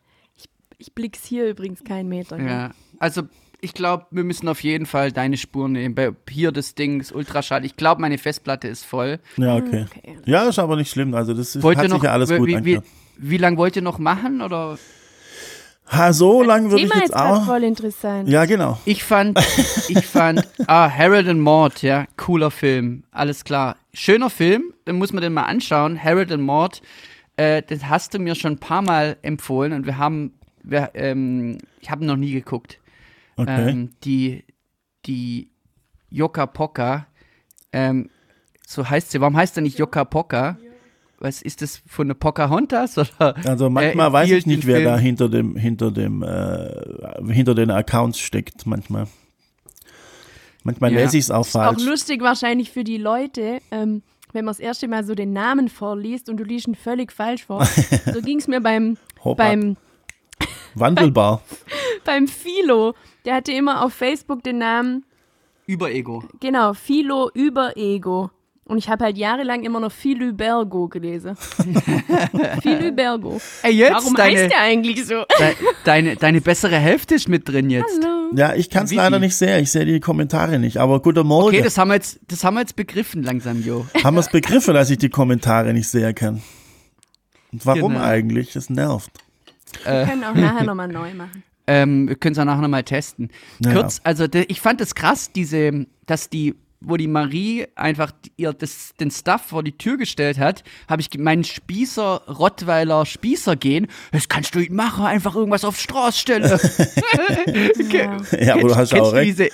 ich blick's hier übrigens keinen Meter. Ja. Also, ich glaube, wir müssen auf jeden Fall deine Spuren nehmen. Bei, hier das Ding, das Ultraschall. Ich glaube, meine Festplatte ist voll. Ja, okay. Okay. Ja, ist aber nicht schlimm. Also das ist, Wollt hat noch, ja alles wie, gut wie, wie, angehört. wie lange wollt ihr noch machen? Oder? Ha, so lange würde ich Thema jetzt auch. voll interessant. Ja, genau. Ich fand, ich fand, ah, Harold and Maude, ja, cooler Film, alles klar. Schöner Film, den muss man den mal anschauen. Harold and Maude, äh, das hast du mir schon ein paar Mal empfohlen und wir haben, wir, ähm, ich habe ihn noch nie geguckt. Okay. Ähm, die, die Yoka Poka, ähm, so heißt sie. Warum heißt er nicht Yoka Poka? Was ist das von der Pocahontas? Oder? also manchmal äh, weiß ich nicht, wer Film. da hinter dem, hinter dem, äh, hinter den Accounts steckt. Manchmal. Manchmal Ja. lese ich es auch Ist auch falsch. lustig wahrscheinlich für die Leute, ähm, wenn man das erste Mal so den Namen vorliest und du liest ihn völlig falsch vor. so ging es mir beim, beim, Wandelbar. beim Philo. Der hatte immer auf Facebook den Namen, Überego. genau, Philo über Ego. Und ich habe halt jahrelang immer noch Philubergo gelesen. Philubergo. Ey, jetzt Warum deine, heißt der eigentlich so? de, deine, deine bessere Hälfte ist mit drin jetzt. Hallo. Ja, ich kann es leider nicht sehen. Ich sehe die Kommentare nicht. Aber guten Morgen. Okay, das haben wir jetzt, das haben wir jetzt begriffen langsam, Jo. Haben wir es begriffen, dass ich die Kommentare nicht sehen kann? Und warum Genau. eigentlich? Das nervt. Wir können auch nachher nochmal neu machen. Ähm, wir können es auch nachher nochmal testen. Ja. Kurz, also ich fand es krass, diese, dass die, wo die Marie einfach ihr das, den Stuff vor die Tür gestellt hat, habe ich meinen Spießer, Rottweiler Spießer gehen. Das kannst du nicht machen, einfach irgendwas auf Straße stellen. Ja. Ja, aber du hast auch du recht. diese,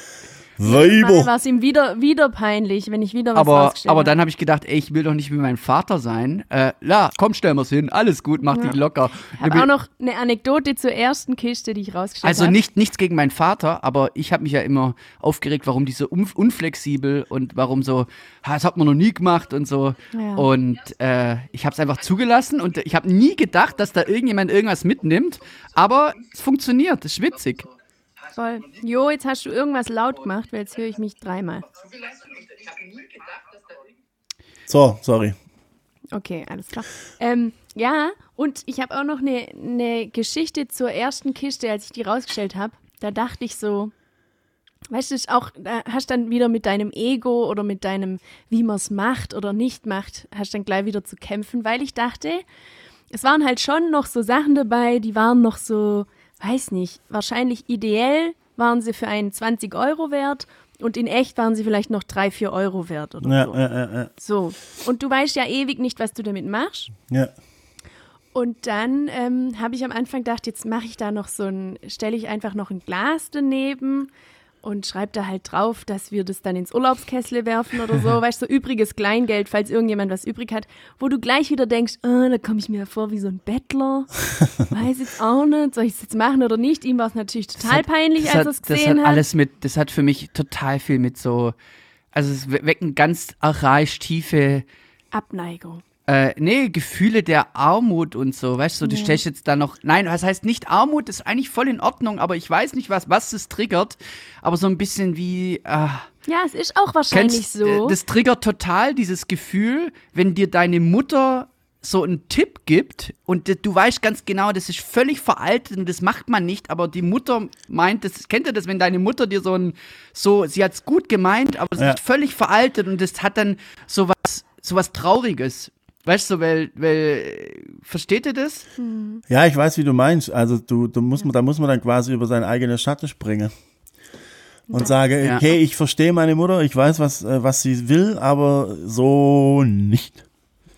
Weiber. war es ihm wieder, wieder peinlich, wenn ich wieder was aber, aber dann habe ich gedacht, ey, ich will doch nicht wie mein Vater sein. Äh, ja, komm, stellen wir's hin, alles gut, mach Ja. dich locker. Ich habe auch noch eine Anekdote zur ersten Kiste, die ich rausgestellt Also habe. nicht, nichts gegen meinen Vater, aber ich habe mich ja immer aufgeregt, warum die so un unflexibel und warum so, "Ha, das hat man noch nie gemacht und so. Ja. Und äh, ich habe es einfach zugelassen und ich habe nie gedacht, dass da irgendjemand irgendwas mitnimmt, aber es funktioniert, es ist witzig. Voll. Jo, jetzt hast du irgendwas laut gemacht, weil jetzt höre ich mich dreimal. So, sorry. Okay, alles klar. Ähm, ja, und ich habe auch noch eine eine Geschichte zur ersten Kiste, als ich die rausgestellt habe. Da dachte ich so, weißt du, auch, da hast dann wieder mit deinem Ego oder mit deinem, wie man es macht oder nicht macht, hast dann gleich wieder zu kämpfen, weil ich dachte, es waren halt schon noch so Sachen dabei, die waren noch so, weiß nicht, wahrscheinlich ideell waren sie für einen 20 Euro wert und in echt waren sie vielleicht noch 3, 4 Euro wert oder Ja, so. ja, ja, ja. So. Und du weißt ja ewig nicht, was du damit machst. ja. Und dann ähm, habe ich am Anfang gedacht, jetzt mache ich da noch so ein, stelle ich einfach noch ein Glas daneben und schreibe da halt drauf, dass wir das dann ins Urlaubskessel werfen oder so. weißt du, so übriges Kleingeld, falls irgendjemand was übrig hat, wo du gleich wieder denkst, oh, da komme ich mir vor wie so ein Bettler. Weiß jetzt auch nicht, soll ich es jetzt machen oder nicht? Ihm war es natürlich total hat- peinlich, Das als er es das gesehen hat hat. alles mit, das hat für mich total viel mit so, also es we- wecken ganz archaisch tiefe Abneigung. Äh, nee, Gefühle der Armut und so, weißt du, du stellst jetzt da noch, nein, was heißt nicht Armut, ist eigentlich voll in Ordnung, aber ich weiß nicht, was, was das triggert, aber so ein bisschen wie, ah, Ja, es ist auch wahrscheinlich kennst, so. äh, das triggert total dieses Gefühl, wenn dir deine Mutter so einen Tipp gibt und du weißt ganz genau, das ist völlig veraltet und das macht man nicht, aber die Mutter meint, das kennt ihr das, wenn deine Mutter dir so ein, so, sie hat's gut gemeint, aber es Ja. ist völlig veraltet und das hat dann sowas, sowas Trauriges. Weißt du, weil, weil, versteht ihr das? Ja, ich weiß, wie du meinst. Also du, du musst, da muss man dann quasi über seinen eigenen Schatten springen. Und sage, Ja. okay, ich verstehe meine Mutter, ich weiß, was, äh, was sie will, aber so nicht.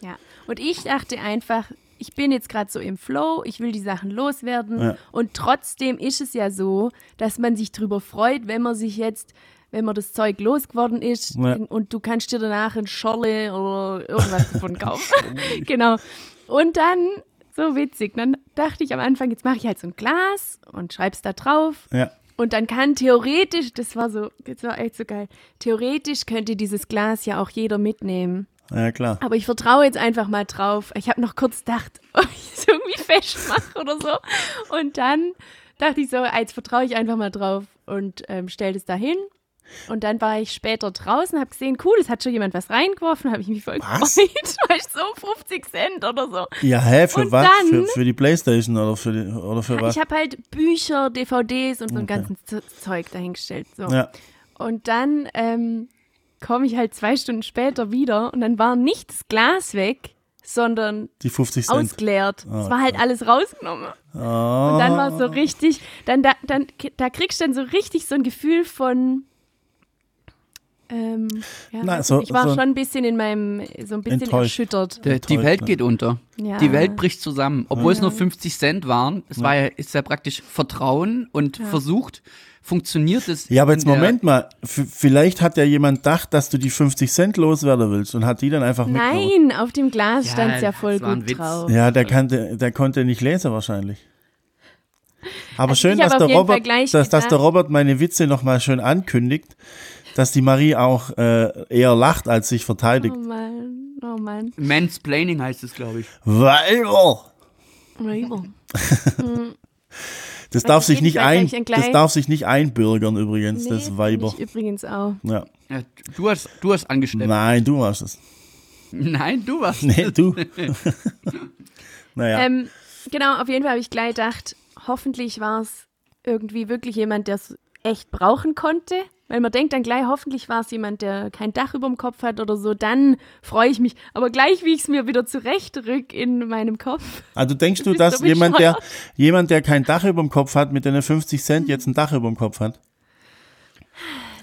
Ja. Und ich dachte einfach, ich bin jetzt gerade so im Flow, ich will die Sachen loswerden. Ja. Und trotzdem ist es ja so, dass man sich drüber freut, wenn man sich jetzt, wenn man das Zeug losgeworden ist Ja. und du kannst dir danach ein Scholle oder irgendwas davon kaufen. genau. Und dann, so witzig, dann dachte ich am Anfang, jetzt mache ich halt so ein Glas und schreib's da drauf. Ja. Und dann kann theoretisch, das war so, das war echt so geil, theoretisch könnte dieses Glas ja auch jeder mitnehmen. Ja, klar. Aber ich vertraue jetzt einfach mal drauf. Ich habe noch kurz gedacht, ob ich es irgendwie festmache oder so. Und dann dachte ich so, jetzt vertraue ich einfach mal drauf und ähm, stell das da hin. Und dann war ich später draußen, habe gesehen, cool, es hat schon jemand was reingeworfen, habe ich mich voll Was? gefreut. Weißt du, so 50 Cent oder so. Ja, hä, für Und was? dann- Für, für die Playstation oder für, die, oder für was? Ich habe halt Bücher, DVDs und so ein Okay. ganzes Z- Zeug dahingestellt. So. Ja. Und dann ähm, komme ich halt zwei Stunden später wieder und dann war nicht das Glas weg, sondern Die 50 Cent. ausgeleert. es Ah, war halt alles rausgenommen. Oh. Und dann war es so richtig, dann da, dann da kriegst du dann so richtig so ein Gefühl von ähm, ja, Na, weiß so- ich war so schon ein bisschen in meinem, so ein bisschen Enttäuscht. erschüttert. Die Enttäuscht, Welt ne? geht unter. Ja. Die Welt bricht zusammen. Obwohl es nur 50 Cent waren, es war ja, ist ja praktisch Vertrauen und versucht, funktioniert es. Ja, aber jetzt Moment mal. V vielleicht hat ja jemand gedacht, dass du die 50 Cent loswerden willst und hat die dann einfach mitgenommen. Nein, auf dem Glas Ja, stand es ja voll gut drauf. Ja, der, kannte, der konnte nicht lesen wahrscheinlich. Aber Also schön, dass der, Robert, dass, dass der Robert meine Witze nochmal schön ankündigt, dass die Marie auch äh, eher lacht, als sich verteidigt. Oh Mann, oh Mann. Mansplaining heißt es, glaube ich. Weiber! Weiber. Das darf, sich nicht ein, das darf sich nicht einbürgern übrigens, Nee, das Weiber. Ich übrigens auch. Ja. Ja, du hast, du hast angeschleppt. Nein, du warst es. Nein, du warst. Nee, du. naja. Ähm, genau, auf jeden Fall habe ich gleich gedacht, hoffentlich war es irgendwie wirklich jemand, der es echt brauchen konnte. Weil man denkt dann gleich, hoffentlich war es jemand, der kein Dach über dem Kopf hat oder so, dann freue ich mich. Aber gleich, wie ich es mir wieder zurechtrück in meinem Kopf. Also denkst du, dass jemand, der, jemand, der kein Dach über dem Kopf hat, mit den 50 Cent jetzt ein Dach über dem Kopf hat?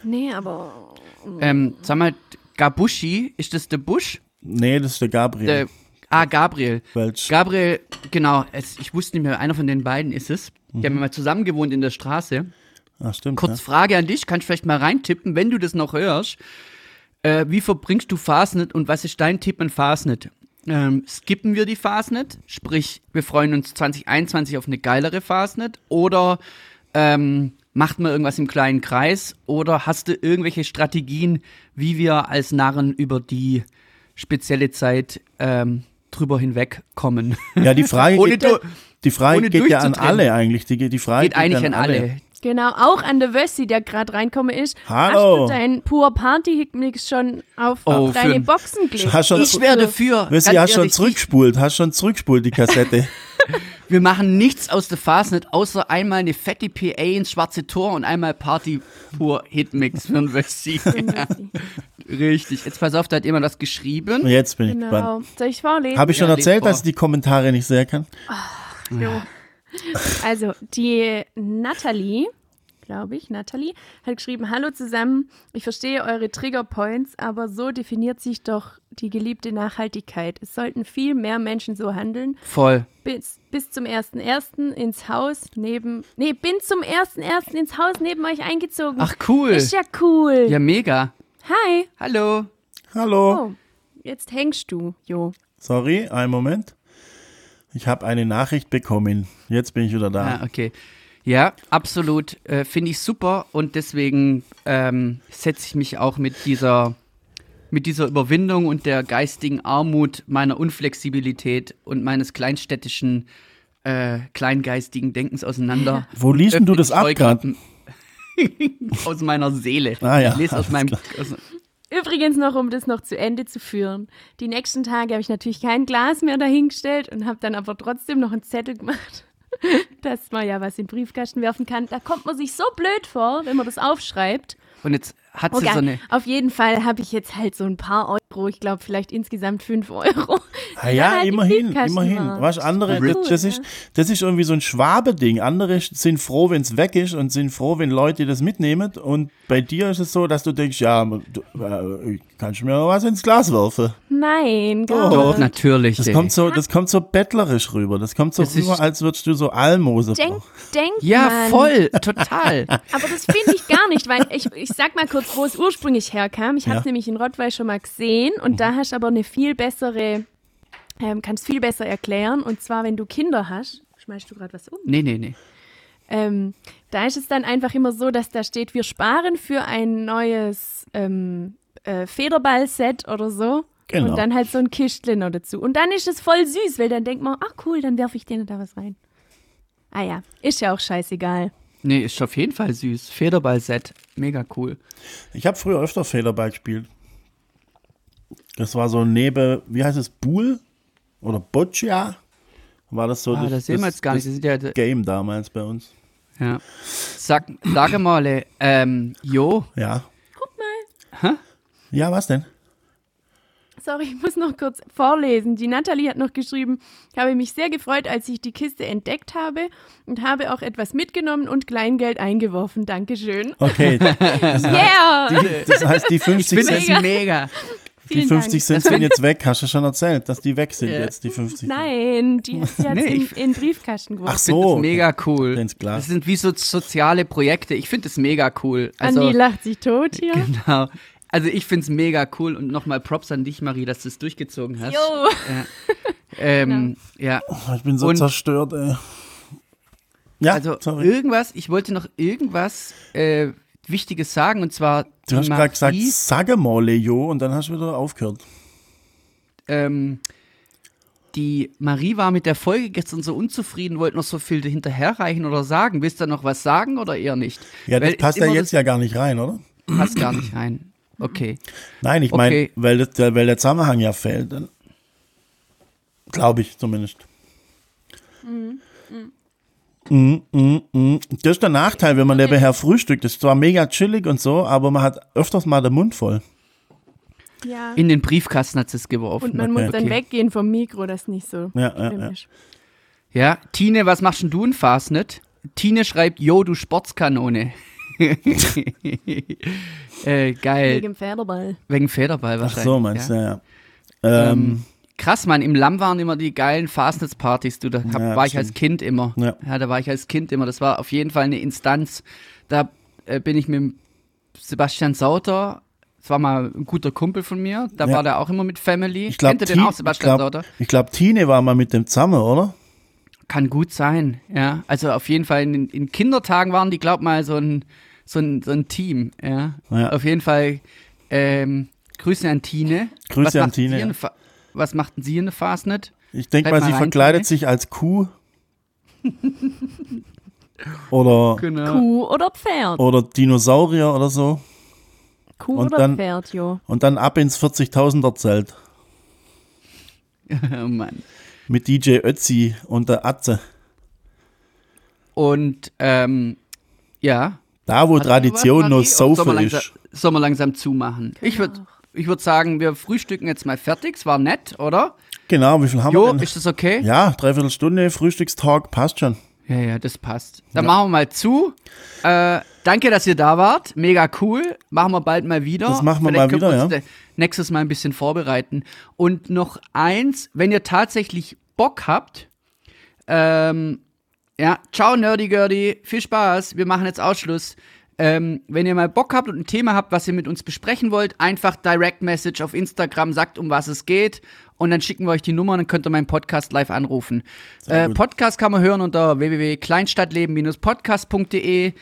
Nee, aber. Ähm, sag mal, Gabushi, ist das der Busch? Nee, das ist der Gabriel. Der, ah, Gabriel. Welch. Gabriel, genau, es, ich wusste nicht mehr, einer von den beiden ist es. Die haben mal zusammen gewohnt in der Straße. Ach, stimmt. Kurz Frage an dich, kannst du vielleicht mal reintippen, wenn du das noch hörst. Äh, wie verbringst du Fastnet und was ist dein Tipp an Fastnet? Ähm, skippen wir die Fastnet, sprich, wir freuen uns 2021 auf eine geilere Fastnet oder ähm, macht man irgendwas im kleinen Kreis oder hast du irgendwelche Strategien, wie wir als Narren über die spezielle Zeit ähm, drüber hinwegkommen? Ja, ja die Frage geht, die Frage geht ja an alle eigentlich. Die, die Frage Geht eigentlich an alle. Genau, auch an der Wössi, der gerade reinkommen ist. Hallo. Hast du dein pur Party-Hickmix schon auf Oh, deine Boxen gelegt? Hast schon- Ich wäre dafür. Weißt du, ganz hast schon zurückspult, hast schon zurückspult die Kassette. Wir machen nichts aus der Fastnet, außer einmal eine fette PA ins schwarze Tor und einmal Party pur Hitmix für ein Wessi. Richtig. Jetzt pass auf, da hat jemand was geschrieben. Jetzt bin ich Genau. gespannt. Soll ich vorlesen? Habe ich schon Ja, erzählt, dass ich die Kommentare nicht sehen kann? Jo. Also, die Natalie, glaube ich, Natalie, hat geschrieben: Hallo zusammen, ich verstehe eure Triggerpoints, aber so definiert sich doch die geliebte Nachhaltigkeit. Es sollten viel mehr Menschen so handeln. Voll. Bis, bis zum 1.1. ins Haus neben. Nee, bin zum 1.1. ins Haus neben euch eingezogen. Ach, cool. Ist ja cool. Ja, mega. Hi. Hallo. Hallo. Oh, jetzt hängst du, Jo. Sorry, einen Moment. Ich habe eine Nachricht bekommen. Jetzt bin ich wieder da. Ah, okay. Ja, absolut. Äh, Finde ich super und deswegen ähm, setze ich mich auch mit dieser, mit dieser Überwindung und der geistigen Armut meiner Unflexibilität und meines kleinstädtischen, äh, kleingeistigen Denkens auseinander. Wo liest denn du das ab Scheuklappen aus meiner Seele. Ah ja, Ich lese aus meinem. Aus, Übrigens noch, um das noch zu Ende zu führen. Die nächsten Tage habe ich natürlich kein Glas mehr dahingestellt und habe dann aber trotzdem noch einen Zettel gemacht, dass man ja was in den Briefkasten werfen kann. Da kommt man sich so blöd vor, wenn man das aufschreibt. und jetzt hat sie Okay, so eine. auf jeden Fall habe ich jetzt halt so ein paar Euro, ich glaube vielleicht insgesamt fünf Euro. Ah ja, halt immerhin, immerhin. war. Was andere, Cool, das, das, ja. ist, das ist irgendwie so ein Schwabe-Ding. Andere sind froh, wenn es weg ist und sind froh, wenn Leute das mitnehmen. Und bei dir ist es so, dass du denkst, ja, du, äh, kannst du mir noch was ins Glas werfen? Nein, Doch, nicht. Natürlich. Das ey. kommt so, das kommt so bettlerisch rüber. Das kommt so Das rüber, als würdest du so Almose Denk, denk ja, man. voll, total. Aber das finde ich gar nicht, weil ich, ich sag mal kurz, wo es ursprünglich herkam. Ich habe es nämlich in Rottweil schon mal gesehen und da hast du aber eine viel bessere, ähm, kannst viel besser erklären. Und zwar, wenn du Kinder hast, schmeißt du gerade was um? Nee, nee, nee. Ähm, da ist es dann einfach immer so, dass da steht, wir sparen für ein neues ähm, äh, Federball-Set oder so. Genau. Und dann halt so ein Kistchen noch dazu. Und dann ist es voll süß, weil dann denkt man, ach cool, dann werfe ich denen da was rein. Ah ja, ist ja auch scheißegal. Nee, ist auf jeden Fall süß. Federball-Set. Mega cool. Ich habe früher öfter Federball gespielt. Das war so neben, wie heißt es, Buhl oder Boccia? War das so Ah, das sehen wir jetzt gar nicht. Das das ist ja, Game damals bei uns? ja. Sag, sag mal, ähm, Jo, Ja. Guck mal. Hä? Ja, was denn? Sorry, ich muss noch kurz vorlesen. Die Natalie hat noch geschrieben, ich habe mich sehr gefreut, als ich die Kiste entdeckt habe und habe auch etwas mitgenommen und Kleingeld eingeworfen. Dankeschön. Okay, Yeah! die, das heißt, die 50 finde Cent, das mega. die Vielen 50 Dank. Cent sind jetzt weg. Hast du schon erzählt, dass die weg sind Ja. jetzt, die 50 Cent? Nein, die hat sie Nee, in, in Briefkasten geworfen. Ach so. das mega cool. Das sind wie so soziale Projekte. Ich finde das mega cool. Also, Andi lacht sich tot hier. genau. Also ich finde es mega cool und nochmal Props an dich, Marie, dass du es durchgezogen hast. Jo. Ähm, Ja, Oh, ich bin so Und- zerstört, ey. Ja, also sorry. irgendwas, ich wollte noch irgendwas äh, Wichtiges sagen und zwar Du die hast gerade gesagt, Marie, sage mal, Jo, und dann hast du wieder aufgehört. ähm, die Marie war mit der Folge gestern so unzufrieden, wollte noch so viel hinterherreichen oder sagen. Willst du noch was sagen oder eher nicht? Ja, das Weil passt ja jetzt ja gar nicht rein, oder? Das passt gar nicht rein. Okay. Nein, ich meine, Okay. weil, das- weil der Zusammenhang ja fehlt. dann- Glaube ich zumindest. Mhm, mhm, mhm. Das ist der Nachteil, wenn man nebenher frühstückt. Das ist zwar mega chillig und so, aber man hat öfters mal den Mund voll. Ja. In den Briefkasten hat es geworfen. Und man Okay. muss dann Okay. weggehen vom Mikro, das nicht so Ja, ja, ja. ist. Ja, Tine, was machst denn du in Fastnet? Tine schreibt, yo, du Sportskanone. äh, geil. Wegen dem Federball. Wegen Federball Ach wahrscheinlich. so, meinst du, ja. ja. ja. Ähm, Ähm, krass, Mann, im Lamm waren immer die geilen Fastnets-Partys. Du, da hab, Ja, war ich als. Kind immer. Ja. da war ich als Kind immer. Das war auf jeden Fall eine Instanz. Da äh, bin ich mit Sebastian Sauter, das war mal ein guter Kumpel von mir, da Ja. war der auch immer mit Family. ich glaube, Kennt ihr den auch, Sebastian ich glaub, Sauter? ich glaub, Tine war mal mit dem zusammen, oder? Kann gut sein, ja. Also auf jeden Fall in, in Kindertagen waren die, glaub mal, so ein, so ein, so ein Team, ja. Ja. Auf jeden Fall ähm, Grüße an Tine. Grüße was an machten Tine, Sie ja. in der Fa- was machten Sie in der Fastnet? Ich denke mal, mal sie rein, verkleidet Tine. sich als Kuh. oder, Genau. Kuh oder Pferd? oder Dinosaurier oder so. Kuh und oder dann- Pferd, jo. Und dann ab ins 40.000er Zelt. oh Mann. Mit DJ Ötzi und der Atze. Und ähm, ja. Da, wo Hat Tradition irgendwas, nur Marie? Oder sollen wir Saufe langsam- ist. Sollen wir langsam zumachen? Ich würde ich würd sagen, wir frühstücken jetzt mal fertig. Es war nett, oder? Genau, wie viel haben Jo, wir denn? ist das okay? Ja, dreiviertel Stunde Frühstückstalk passt schon. Ja, ja, das passt. Dann machen wir mal zu. Äh, danke, dass ihr da wart. Mega cool. Machen wir bald mal wieder. Das machen wir Vielleicht mal wieder, uns ja. Nächstes Mal ein bisschen vorbereiten. Und noch eins, wenn ihr tatsächlich Bock habt, ähm, ja, ciao Nerdy Girdy, viel Spaß. Wir machen jetzt Ausschluss. Ähm, wenn ihr mal Bock habt und ein Thema habt, was ihr mit uns besprechen wollt, einfach Direct Message auf Instagram, sagt, um was es geht. Und dann schicken wir euch die Nummer und dann könnt ihr meinen Podcast live anrufen. Äh. Podcast kann man hören unter www.kleinstadtleben-podcast.de.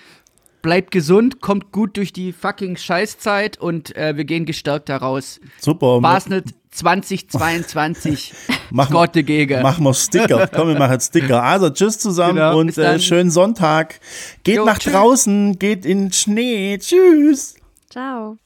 Bleibt gesund, kommt gut durch die fucking Scheißzeit und äh, wir gehen gestärkt daraus. Super. Basnet 2022. Machen- Gott dagegen. Machen wir Sticker. Komm, wir machen Sticker. Also, tschüss zusammen Genau, und äh, schönen Sonntag. Geht Jo, nach tschüss. draußen, geht in den Schnee. Tschüss. Ciao.